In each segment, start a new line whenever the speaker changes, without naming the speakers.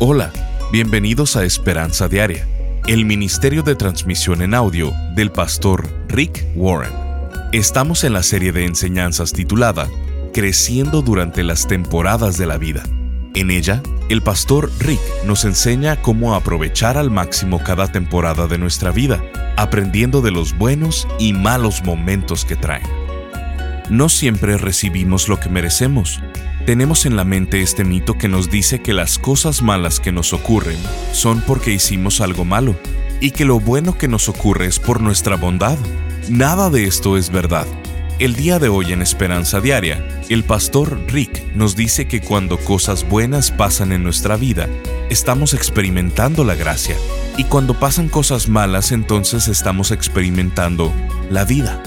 Hola, bienvenidos a Esperanza Diaria, el ministerio de transmisión en audio del pastor Rick Warren. Estamos en la serie de enseñanzas titulada Creciendo durante las temporadas de la vida. En ella, el pastor Rick nos enseña cómo aprovechar al máximo cada temporada de nuestra vida, aprendiendo de los buenos y malos momentos que traen. No siempre recibimos lo que merecemos, tenemos en la mente este mito que nos dice que las cosas malas que nos ocurren son porque hicimos algo malo y que lo bueno que nos ocurre es por nuestra bondad. Nada de esto es verdad. El día de hoy en Esperanza Diaria, el pastor Rick nos dice que cuando cosas buenas pasan en nuestra vida, estamos experimentando la gracia, y cuando pasan cosas malas entonces estamos experimentando la vida.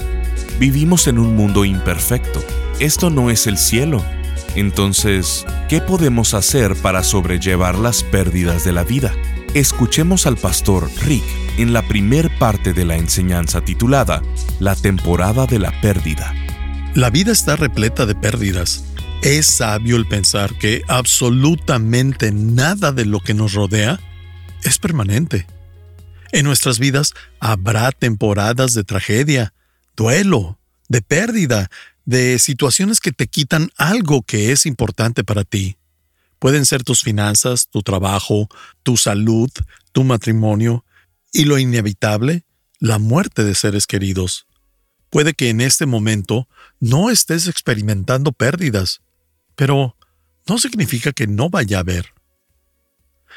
Vivimos en un mundo imperfecto. Esto no es el cielo, entonces, ¿qué podemos hacer para sobrellevar las pérdidas de la vida? Escuchemos al pastor Rick en la primer parte de la enseñanza titulada La temporada de la pérdida.
La vida está repleta de pérdidas. Es sabio el pensar que absolutamente nada de lo que nos rodea es permanente. En nuestras vidas habrá temporadas de tragedia, duelo, de pérdida, de situaciones que te quitan algo que es importante para ti. Pueden ser tus finanzas, tu trabajo, tu salud, tu matrimonio y lo inevitable, la muerte de seres queridos. Puede que en este momento no estés experimentando pérdidas, pero no significa que no vaya a haber.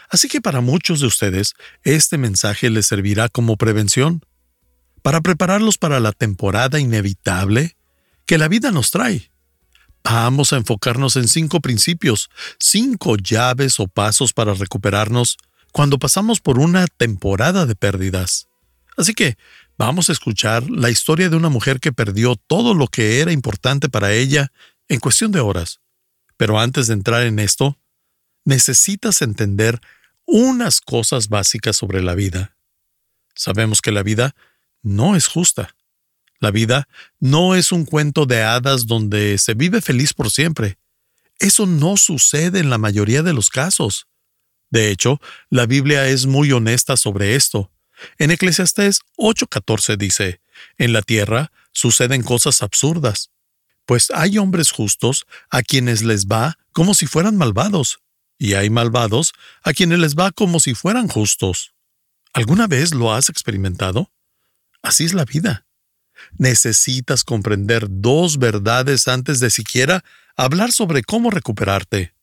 Así que para muchos de ustedes, este mensaje les servirá como prevención, para prepararlos para la temporada inevitable que la vida nos trae. Vamos a enfocarnos en cinco principios, cinco llaves o pasos para recuperarnos cuando pasamos por una temporada de pérdidas. Así que vamos a escuchar la historia de una mujer que perdió todo lo que era importante para ella en cuestión de horas. Pero antes de entrar en esto, necesitas entender unas cosas básicas sobre la vida. Sabemos que la vida no es justa. La vida no es un cuento de hadas donde se vive feliz por siempre. Eso no sucede en la mayoría de los casos. De hecho, la Biblia es muy honesta sobre esto. En Eclesiastés 8:14 dice, En la tierra suceden cosas absurdas, pues hay hombres justos a quienes les va como si fueran malvados, y hay malvados a quienes les va como si fueran justos. ¿Alguna vez lo has experimentado? Así es la vida necesitas comprender dos verdades antes de siquiera hablar sobre cómo recuperarte.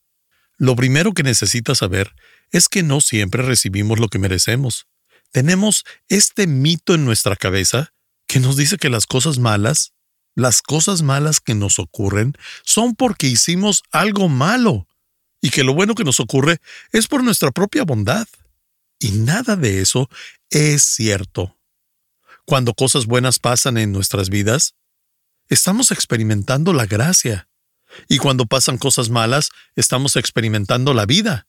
Lo primero que necesitas saber es que no siempre recibimos lo que merecemos. Tenemos este mito en nuestra cabeza que nos dice que las cosas malas, las cosas malas que nos ocurren, son porque hicimos algo malo y que lo bueno que nos ocurre es por nuestra propia bondad. Y nada de eso es cierto cuando cosas buenas pasan en nuestras vidas, estamos experimentando la gracia. Y cuando pasan cosas malas, estamos experimentando la vida.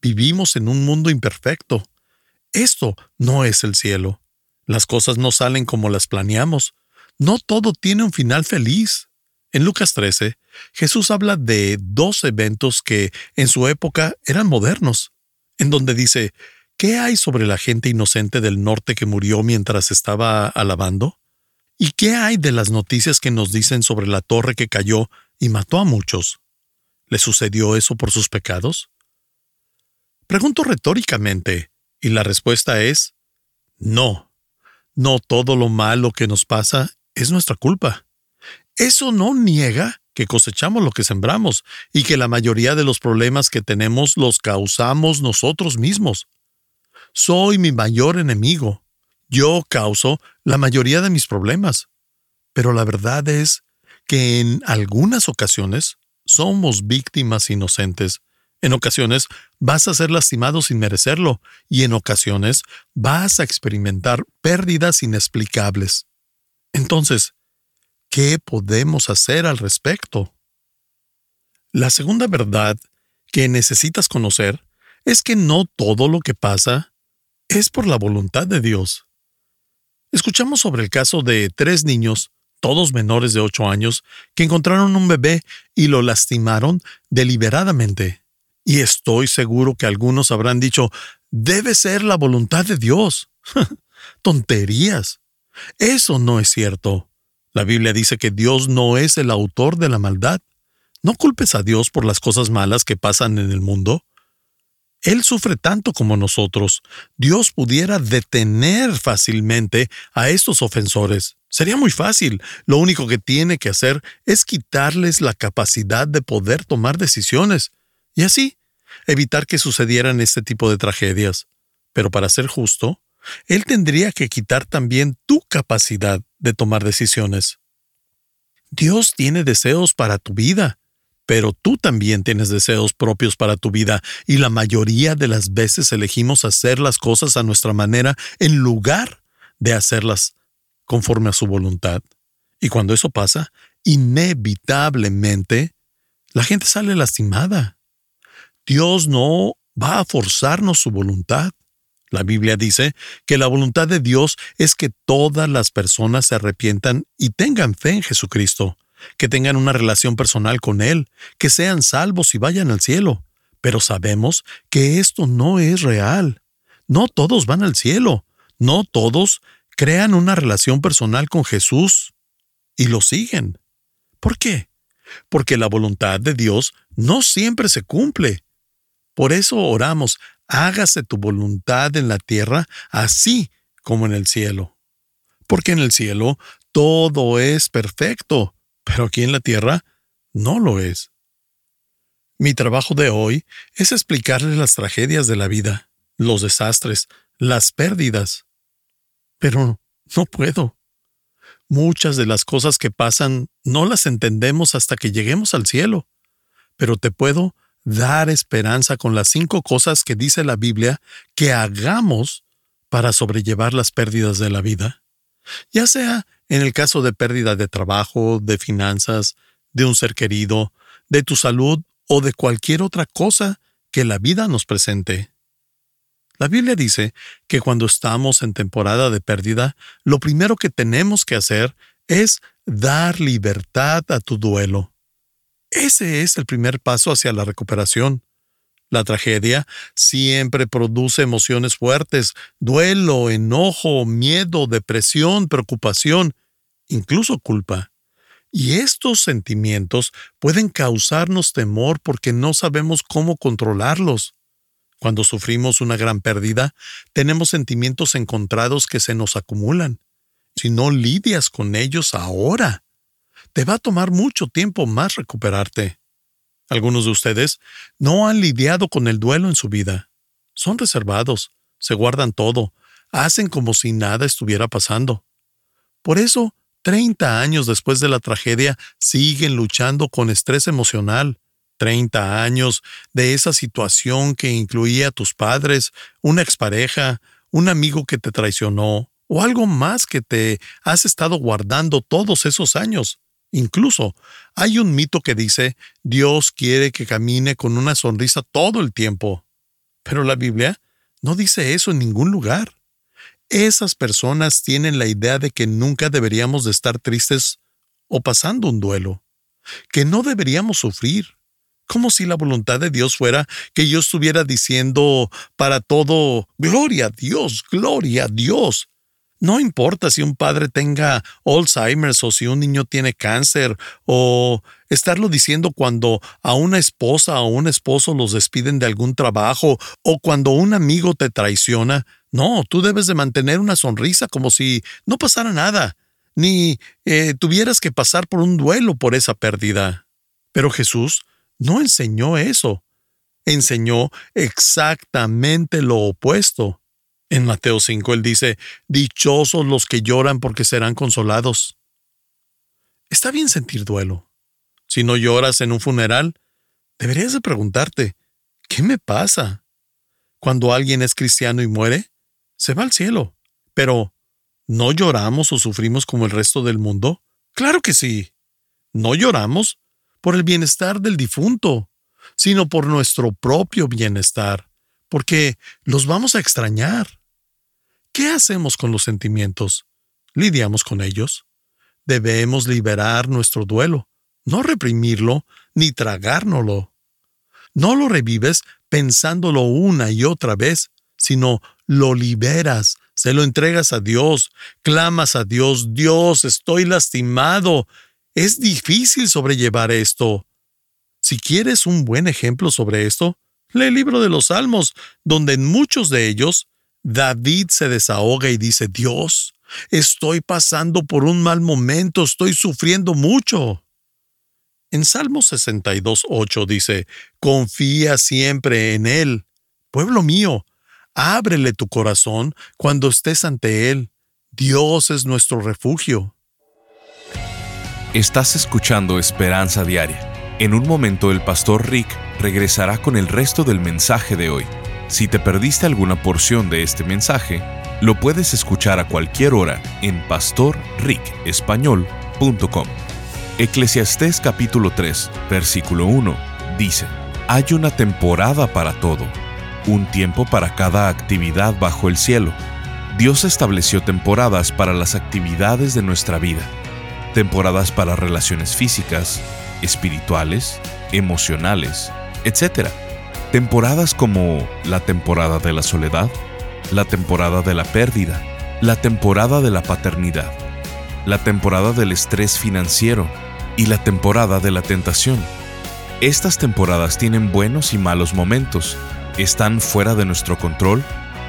Vivimos en un mundo imperfecto. Esto no es el cielo. Las cosas no salen como las planeamos. No todo tiene un final feliz. En Lucas 13, Jesús habla de dos eventos que en su época eran modernos, en donde dice, ¿Qué hay sobre la gente inocente del norte que murió mientras estaba alabando? ¿Y qué hay de las noticias que nos dicen sobre la torre que cayó y mató a muchos? ¿Le sucedió eso por sus pecados? Pregunto retóricamente, y la respuesta es no. No todo lo malo que nos pasa es nuestra culpa. Eso no niega que cosechamos lo que sembramos y que la mayoría de los problemas que tenemos los causamos nosotros mismos. Soy mi mayor enemigo. Yo causo la mayoría de mis problemas. Pero la verdad es que en algunas ocasiones somos víctimas inocentes. En ocasiones vas a ser lastimado sin merecerlo y en ocasiones vas a experimentar pérdidas inexplicables. Entonces, ¿qué podemos hacer al respecto? La segunda verdad que necesitas conocer es que no todo lo que pasa es por la voluntad de Dios. Escuchamos sobre el caso de tres niños, todos menores de ocho años, que encontraron un bebé y lo lastimaron deliberadamente. Y estoy seguro que algunos habrán dicho, debe ser la voluntad de Dios. Tonterías. Eso no es cierto. La Biblia dice que Dios no es el autor de la maldad. No culpes a Dios por las cosas malas que pasan en el mundo. Él sufre tanto como nosotros. Dios pudiera detener fácilmente a estos ofensores. Sería muy fácil. Lo único que tiene que hacer es quitarles la capacidad de poder tomar decisiones y así evitar que sucedieran este tipo de tragedias. Pero para ser justo, Él tendría que quitar también tu capacidad de tomar decisiones. Dios tiene deseos para tu vida pero tú también tienes deseos propios para tu vida y la mayoría de las veces elegimos hacer las cosas a nuestra manera en lugar de hacerlas conforme a su voluntad. Y cuando eso pasa, inevitablemente, la gente sale lastimada. Dios no va a forzarnos su voluntad. La Biblia dice que la voluntad de Dios es que todas las personas se arrepientan y tengan fe en Jesucristo que tengan una relación personal con Él, que sean salvos y vayan al cielo. Pero sabemos que esto no es real. No todos van al cielo. No todos crean una relación personal con Jesús y lo siguen. ¿Por qué? Porque la voluntad de Dios no siempre se cumple. Por eso oramos, hágase tu voluntad en la tierra así como en el cielo. Porque en el cielo todo es perfecto pero aquí en la Tierra no lo es. Mi trabajo de hoy es explicarles las tragedias de la vida, los desastres, las pérdidas. Pero no puedo. Muchas de las cosas que pasan no las entendemos hasta que lleguemos al cielo. Pero te puedo dar esperanza con las cinco cosas que dice la Biblia que hagamos para sobrellevar las pérdidas de la vida. Ya sea en el caso de pérdida de trabajo, de finanzas, de un ser querido, de tu salud o de cualquier otra cosa que la vida nos presente. La Biblia dice que cuando estamos en temporada de pérdida, lo primero que tenemos que hacer es dar libertad a tu duelo. Ese es el primer paso hacia la recuperación. La tragedia siempre produce emociones fuertes, duelo, enojo, miedo, depresión, preocupación, incluso culpa. Y estos sentimientos pueden causarnos temor porque no sabemos cómo controlarlos. Cuando sufrimos una gran pérdida, tenemos sentimientos encontrados que se nos acumulan. Si no lidias con ellos ahora, te va a tomar mucho tiempo más recuperarte. Algunos de ustedes no han lidiado con el duelo en su vida. Son reservados, se guardan todo, hacen como si nada estuviera pasando. Por eso, 30 años después de la tragedia, siguen luchando con estrés emocional. 30 años de esa situación que incluía a tus padres, una expareja, un amigo que te traicionó, o algo más que te has estado guardando todos esos años. Incluso hay un mito que dice, Dios quiere que camine con una sonrisa todo el tiempo. Pero la Biblia no dice eso en ningún lugar. Esas personas tienen la idea de que nunca deberíamos de estar tristes o pasando un duelo, que no deberíamos sufrir, como si la voluntad de Dios fuera que yo estuviera diciendo para todo, Gloria a Dios, gloria a Dios, no importa si un padre tenga Alzheimer's o si un niño tiene cáncer o estarlo diciendo cuando a una esposa o un esposo los despiden de algún trabajo o cuando un amigo te traiciona. No, tú debes de mantener una sonrisa como si no pasara nada, ni eh, tuvieras que pasar por un duelo por esa pérdida. Pero Jesús no enseñó eso. Enseñó exactamente lo opuesto. En Mateo 5 él dice, Dichosos los que lloran porque serán consolados. Está bien sentir duelo. Si no lloras en un funeral, deberías de preguntarte, ¿qué me pasa? Cuando alguien es cristiano y muere, se va al cielo. Pero, ¿no lloramos o sufrimos como el resto del mundo? Claro que sí. No lloramos por el bienestar del difunto, sino por nuestro propio bienestar, porque los vamos a extrañar. ¿Qué hacemos con los sentimientos? ¿Lidiamos con ellos? Debemos liberar nuestro duelo, no reprimirlo ni tragárnoslo. no lo revives pensándolo una y otra vez, sino lo liberas, se lo entregas a Dios, clamas a Dios, Dios, estoy lastimado. Es difícil sobrellevar esto. Si quieres un buen ejemplo sobre esto, lee el libro de los Salmos, donde en muchos de ellos David se desahoga y dice, Dios, estoy pasando por un mal momento, estoy sufriendo mucho. En Salmo 62.8 dice, Confía siempre en Él. Pueblo mío, ábrele tu corazón cuando estés ante Él. Dios es nuestro refugio.
Estás escuchando Esperanza Diaria. En un momento el pastor Rick regresará con el resto del mensaje de hoy. Si te perdiste alguna porción de este mensaje, lo puedes escuchar a cualquier hora en pastorricespañol.com. Eclesiastés capítulo 3, versículo 1 dice, Hay una temporada para todo, un tiempo para cada actividad bajo el cielo. Dios estableció temporadas para las actividades de nuestra vida, temporadas para relaciones físicas, espirituales, emocionales, etc. Temporadas como la temporada de la soledad, la temporada de la pérdida, la temporada de la paternidad, la temporada del estrés financiero, y la temporada de la tentación. Estas temporadas tienen buenos y malos momentos, están fuera de nuestro control,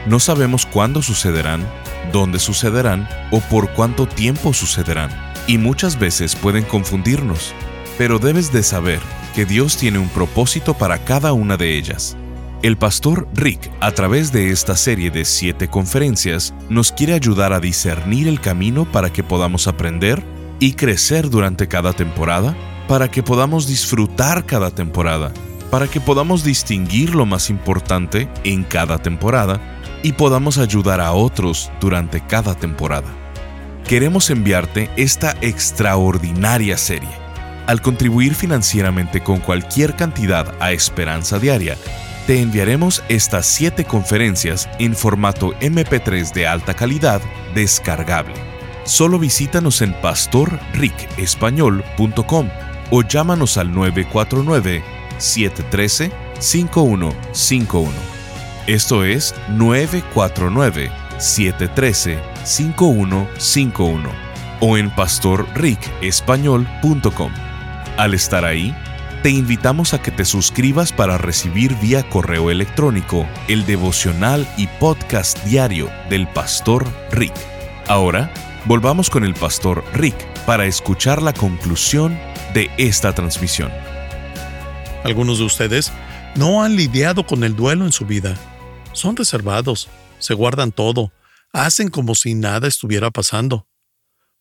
no sabemos cuándo sucederán, dónde sucederán o por cuánto tiempo sucederán, y muchas veces pueden confundirnos, pero debes de saber que Dios tiene un propósito para cada una de ellas. El pastor Rick, a través de esta serie de siete conferencias, nos quiere ayudar a discernir el camino para que podamos aprender, y crecer durante cada temporada para que podamos disfrutar cada temporada, para que podamos distinguir lo más importante en cada temporada y podamos ayudar a otros durante cada temporada. Queremos enviarte esta extraordinaria serie. Al contribuir financieramente con cualquier cantidad a Esperanza Diaria, te enviaremos estas 7 conferencias en formato MP3 de alta calidad descargable solo visítanos en pastorricespañol.com o llámanos al 949-713-5151. Esto es 949-713-5151 o en pastorricespañol.com. Al estar ahí, te invitamos a que te suscribas para recibir vía correo electrónico el devocional y podcast diario del Pastor Rick. Ahora, Volvamos con el pastor Rick para escuchar la conclusión de esta transmisión.
Algunos de ustedes no han lidiado con el duelo en su vida. Son reservados, se guardan todo, hacen como si nada estuviera pasando.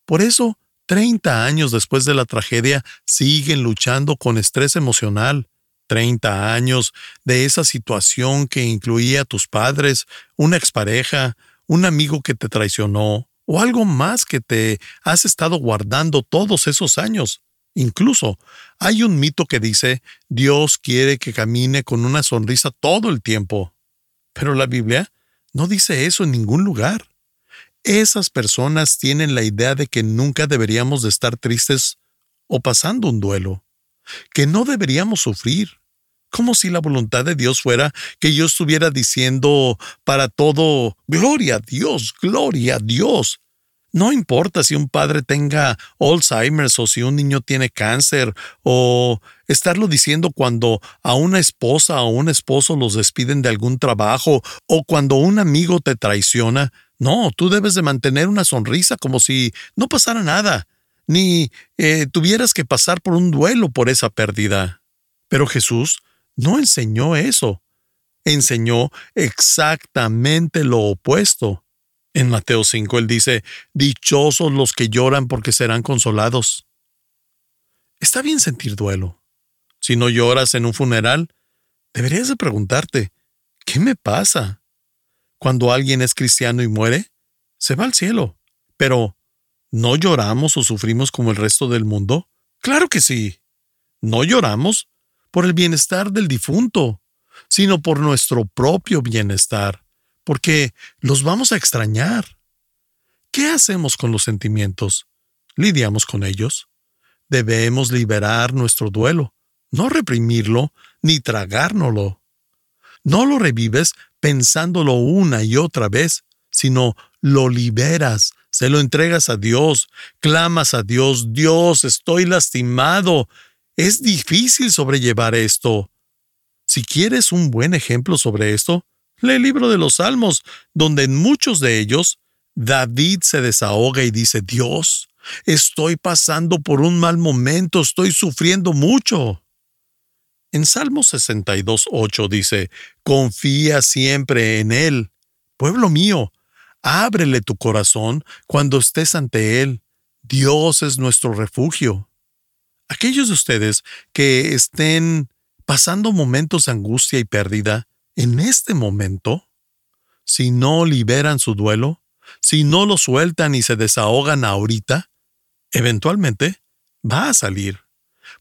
Por eso, 30 años después de la tragedia, siguen luchando con estrés emocional. 30 años de esa situación que incluía a tus padres, una expareja, un amigo que te traicionó, o algo más que te has estado guardando todos esos años. Incluso hay un mito que dice Dios quiere que camine con una sonrisa todo el tiempo. Pero la Biblia no dice eso en ningún lugar. Esas personas tienen la idea de que nunca deberíamos de estar tristes o pasando un duelo, que no deberíamos sufrir, como si la voluntad de Dios fuera que yo estuviera diciendo para todo, gloria a Dios, gloria a Dios. No importa si un padre tenga Alzheimer's o si un niño tiene cáncer o estarlo diciendo cuando a una esposa o un esposo los despiden de algún trabajo o cuando un amigo te traiciona. No, tú debes de mantener una sonrisa como si no pasara nada, ni eh, tuvieras que pasar por un duelo por esa pérdida. Pero Jesús no enseñó eso. Enseñó exactamente lo opuesto. En Mateo 5 él dice, Dichosos los que lloran porque serán consolados. Está bien sentir duelo. Si no lloras en un funeral, deberías de preguntarte, ¿qué me pasa? Cuando alguien es cristiano y muere, se va al cielo. Pero, ¿no lloramos o sufrimos como el resto del mundo? Claro que sí. No lloramos por el bienestar del difunto, sino por nuestro propio bienestar, porque los vamos a extrañar. ¿Qué hacemos con los sentimientos? ¿Lidiamos con ellos? Debemos liberar nuestro duelo, no reprimirlo ni tragárnoslo. No lo revives pensándolo una y otra vez, sino lo liberas, se lo entregas a Dios, clamas a Dios, Dios, estoy lastimado. Es difícil sobrellevar esto. Si quieres un buen ejemplo sobre esto, lee el libro de los Salmos, donde en muchos de ellos David se desahoga y dice, Dios, estoy pasando por un mal momento, estoy sufriendo mucho. En Salmo 62.8 dice, Confía siempre en Él. Pueblo mío, ábrele tu corazón cuando estés ante Él. Dios es nuestro refugio. Aquellos de ustedes que estén pasando momentos de angustia y pérdida, en este momento, si no liberan su duelo, si no lo sueltan y se desahogan ahorita, eventualmente va a salir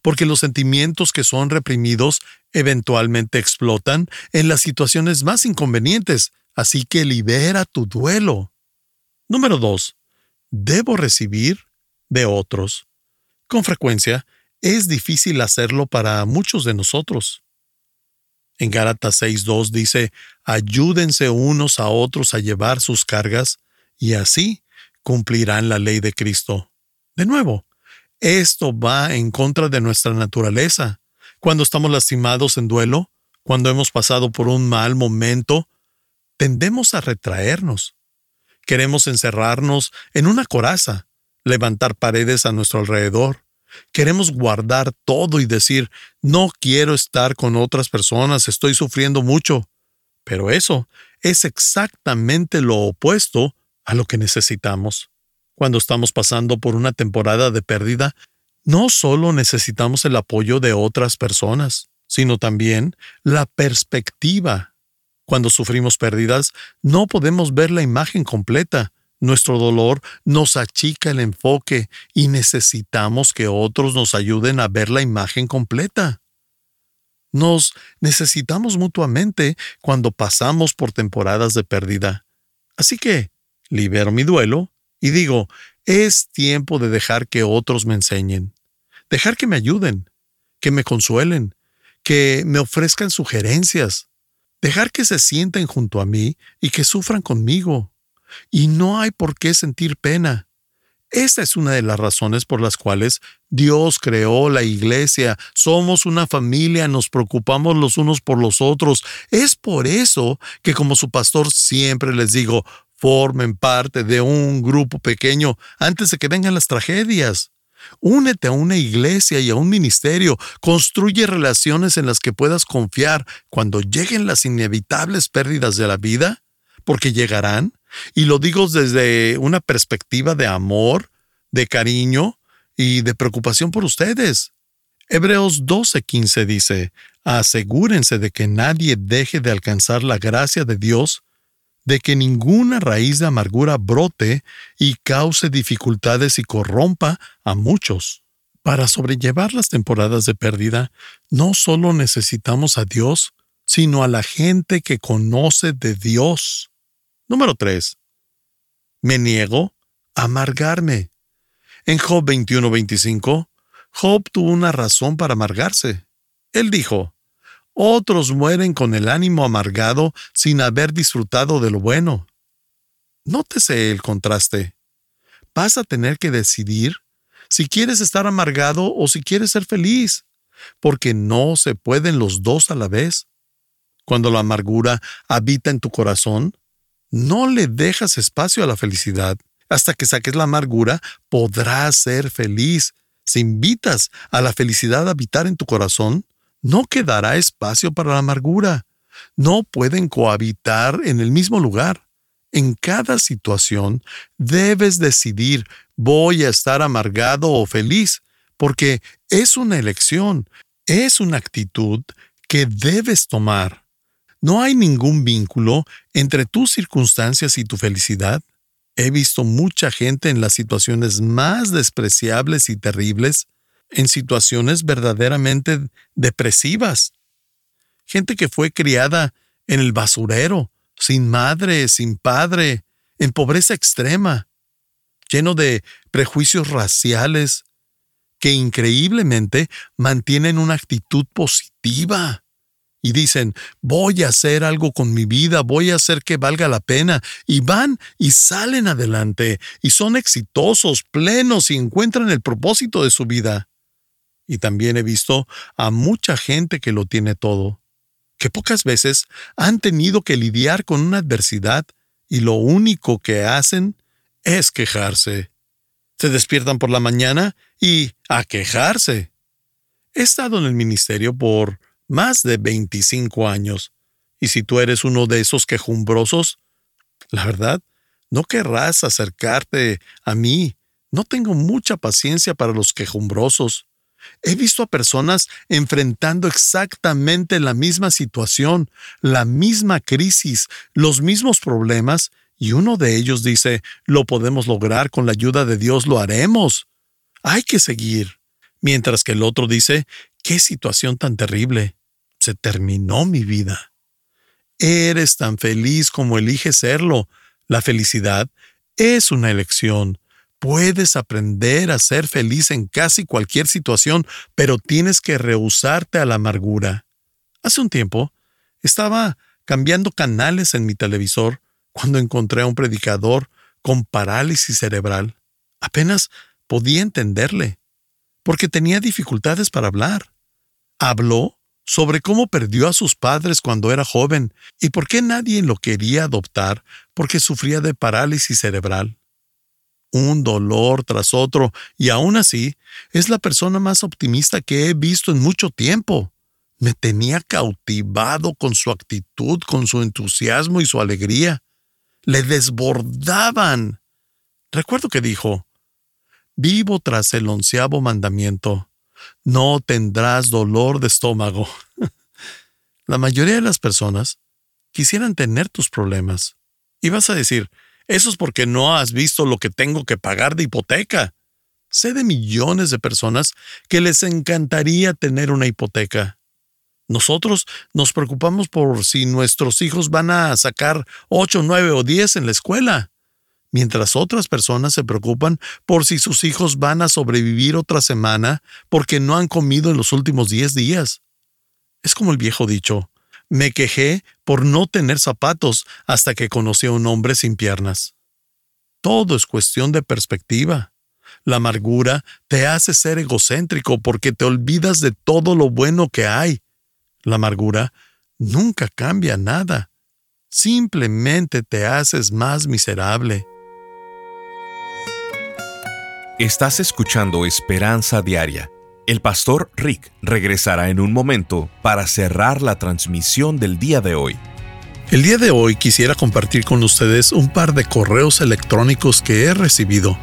porque los sentimientos que son reprimidos eventualmente explotan en las situaciones más inconvenientes, así que libera tu duelo. Número 2. Debo recibir de otros. Con frecuencia, es difícil hacerlo para muchos de nosotros. En Gálatas 6.2 dice, ayúdense unos a otros a llevar sus cargas, y así cumplirán la ley de Cristo. De nuevo, esto va en contra de nuestra naturaleza. Cuando estamos lastimados en duelo, cuando hemos pasado por un mal momento, tendemos a retraernos. Queremos encerrarnos en una coraza, levantar paredes a nuestro alrededor. Queremos guardar todo y decir, no quiero estar con otras personas, estoy sufriendo mucho. Pero eso es exactamente lo opuesto a lo que necesitamos cuando estamos pasando por una temporada de pérdida, no solo necesitamos el apoyo de otras personas, sino también la perspectiva. Cuando sufrimos pérdidas, no podemos ver la imagen completa. Nuestro dolor nos achica el enfoque y necesitamos que otros nos ayuden a ver la imagen completa. Nos necesitamos mutuamente cuando pasamos por temporadas de pérdida. Así que libero mi duelo y digo, es tiempo de dejar que otros me enseñen, dejar que me ayuden, que me consuelen, que me ofrezcan sugerencias, dejar que se sienten junto a mí y que sufran conmigo. Y no hay por qué sentir pena. Esta es una de las razones por las cuales Dios creó la iglesia. Somos una familia, nos preocupamos los unos por los otros. Es por eso que como su pastor siempre les digo, formen parte de un grupo pequeño antes de que vengan las tragedias. Únete a una iglesia y a un ministerio, construye relaciones en las que puedas confiar cuando lleguen las inevitables pérdidas de la vida, porque llegarán, y lo digo desde una perspectiva de amor, de cariño y de preocupación por ustedes. Hebreos 12:15 dice, asegúrense de que nadie deje de alcanzar la gracia de Dios de que ninguna raíz de amargura brote y cause dificultades y corrompa a muchos. Para sobrellevar las temporadas de pérdida, no solo necesitamos a Dios, sino a la gente que conoce de Dios. Número 3. Me niego a amargarme. En Job 21:25, Job tuvo una razón para amargarse. Él dijo, otros mueren con el ánimo amargado sin haber disfrutado de lo bueno. Nótese el contraste. Vas a tener que decidir si quieres estar amargado o si quieres ser feliz, porque no se pueden los dos a la vez. Cuando la amargura habita en tu corazón, no le dejas espacio a la felicidad. Hasta que saques la amargura, podrás ser feliz. Si invitas a la felicidad a habitar en tu corazón, no quedará espacio para la amargura. No pueden cohabitar en el mismo lugar. En cada situación debes decidir voy a estar amargado o feliz, porque es una elección, es una actitud que debes tomar. No hay ningún vínculo entre tus circunstancias y tu felicidad. He visto mucha gente en las situaciones más despreciables y terribles en situaciones verdaderamente depresivas. Gente que fue criada en el basurero, sin madre, sin padre, en pobreza extrema, lleno de prejuicios raciales, que increíblemente mantienen una actitud positiva. y dicen, voy a hacer algo con mi vida, voy a hacer que valga la pena, y van y salen adelante, y son exitosos, plenos, y encuentran el propósito de su vida. Y también he visto a mucha gente que lo tiene todo, que pocas veces han tenido que lidiar con una adversidad y lo único que hacen es quejarse. Se despiertan por la mañana y a quejarse. He estado en el ministerio por más de 25 años, y si tú eres uno de esos quejumbrosos, la verdad, no querrás acercarte a mí. No tengo mucha paciencia para los quejumbrosos. He visto a personas enfrentando exactamente la misma situación, la misma crisis, los mismos problemas, y uno de ellos dice, lo podemos lograr con la ayuda de Dios, lo haremos. Hay que seguir. Mientras que el otro dice, qué situación tan terrible. Se terminó mi vida. Eres tan feliz como eliges serlo. La felicidad es una elección. Puedes aprender a ser feliz en casi cualquier situación, pero tienes que rehusarte a la amargura. Hace un tiempo, estaba cambiando canales en mi televisor cuando encontré a un predicador con parálisis cerebral. Apenas podía entenderle, porque tenía dificultades para hablar. Habló sobre cómo perdió a sus padres cuando era joven y por qué nadie lo quería adoptar porque sufría de parálisis cerebral un dolor tras otro, y aún así es la persona más optimista que he visto en mucho tiempo. Me tenía cautivado con su actitud, con su entusiasmo y su alegría. Le desbordaban. Recuerdo que dijo, Vivo tras el onceavo mandamiento. No tendrás dolor de estómago. la mayoría de las personas quisieran tener tus problemas. Y vas a decir, eso es porque no has visto lo que tengo que pagar de hipoteca. Sé de millones de personas que les encantaría tener una hipoteca. Nosotros nos preocupamos por si nuestros hijos van a sacar 8, 9 o 10 en la escuela, mientras otras personas se preocupan por si sus hijos van a sobrevivir otra semana porque no han comido en los últimos 10 días. Es como el viejo dicho, me quejé por no tener zapatos hasta que conocí a un hombre sin piernas. Todo es cuestión de perspectiva. La amargura te hace ser egocéntrico porque te olvidas de todo lo bueno que hay. La amargura nunca cambia nada. Simplemente te haces más miserable.
Estás escuchando Esperanza Diaria el pastor Rick regresará en un momento para cerrar la transmisión del día de hoy.
El día de hoy quisiera compartir con ustedes un par de correos electrónicos que he recibido.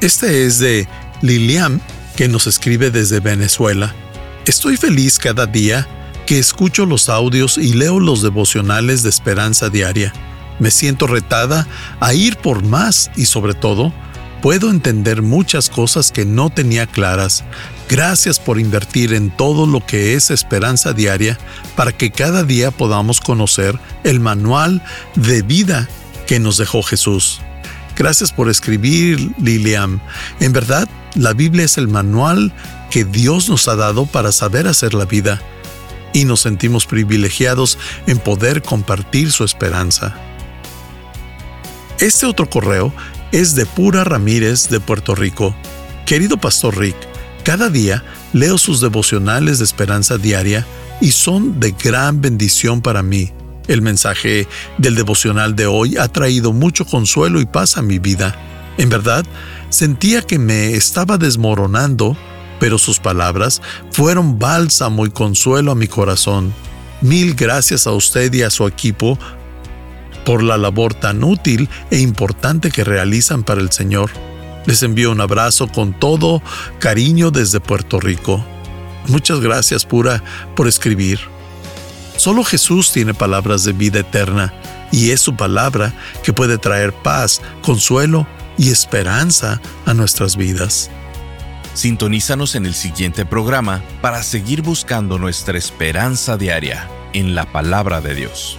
Este es de Lilian, que nos escribe desde Venezuela. Estoy feliz cada día que escucho los audios y leo los devocionales de Esperanza Diaria. Me siento retada a ir por más y sobre todo, puedo entender muchas cosas que no tenía claras. Gracias por invertir en todo lo que es esperanza diaria para que cada día podamos conocer el manual de vida que nos dejó Jesús. Gracias por escribir, Lilian. En verdad, la Biblia es el manual que Dios nos ha dado para saber hacer la vida y nos sentimos privilegiados en poder compartir su esperanza. Este otro correo es de Pura Ramírez de Puerto Rico. Querido Pastor Rick, cada día leo sus devocionales de esperanza diaria y son de gran bendición para mí. El mensaje del devocional de hoy ha traído mucho consuelo y paz a mi vida. En verdad, sentía que me estaba desmoronando, pero sus palabras fueron bálsamo y consuelo a mi corazón. Mil gracias a usted y a su equipo por la labor tan útil e importante que realizan para el Señor. Les envío un abrazo con todo cariño desde Puerto Rico. Muchas gracias, Pura, por escribir. Solo Jesús tiene palabras de vida eterna y es su palabra que puede traer paz, consuelo y esperanza a nuestras vidas.
Sintonízanos en el siguiente programa para seguir buscando nuestra esperanza diaria en la palabra de Dios.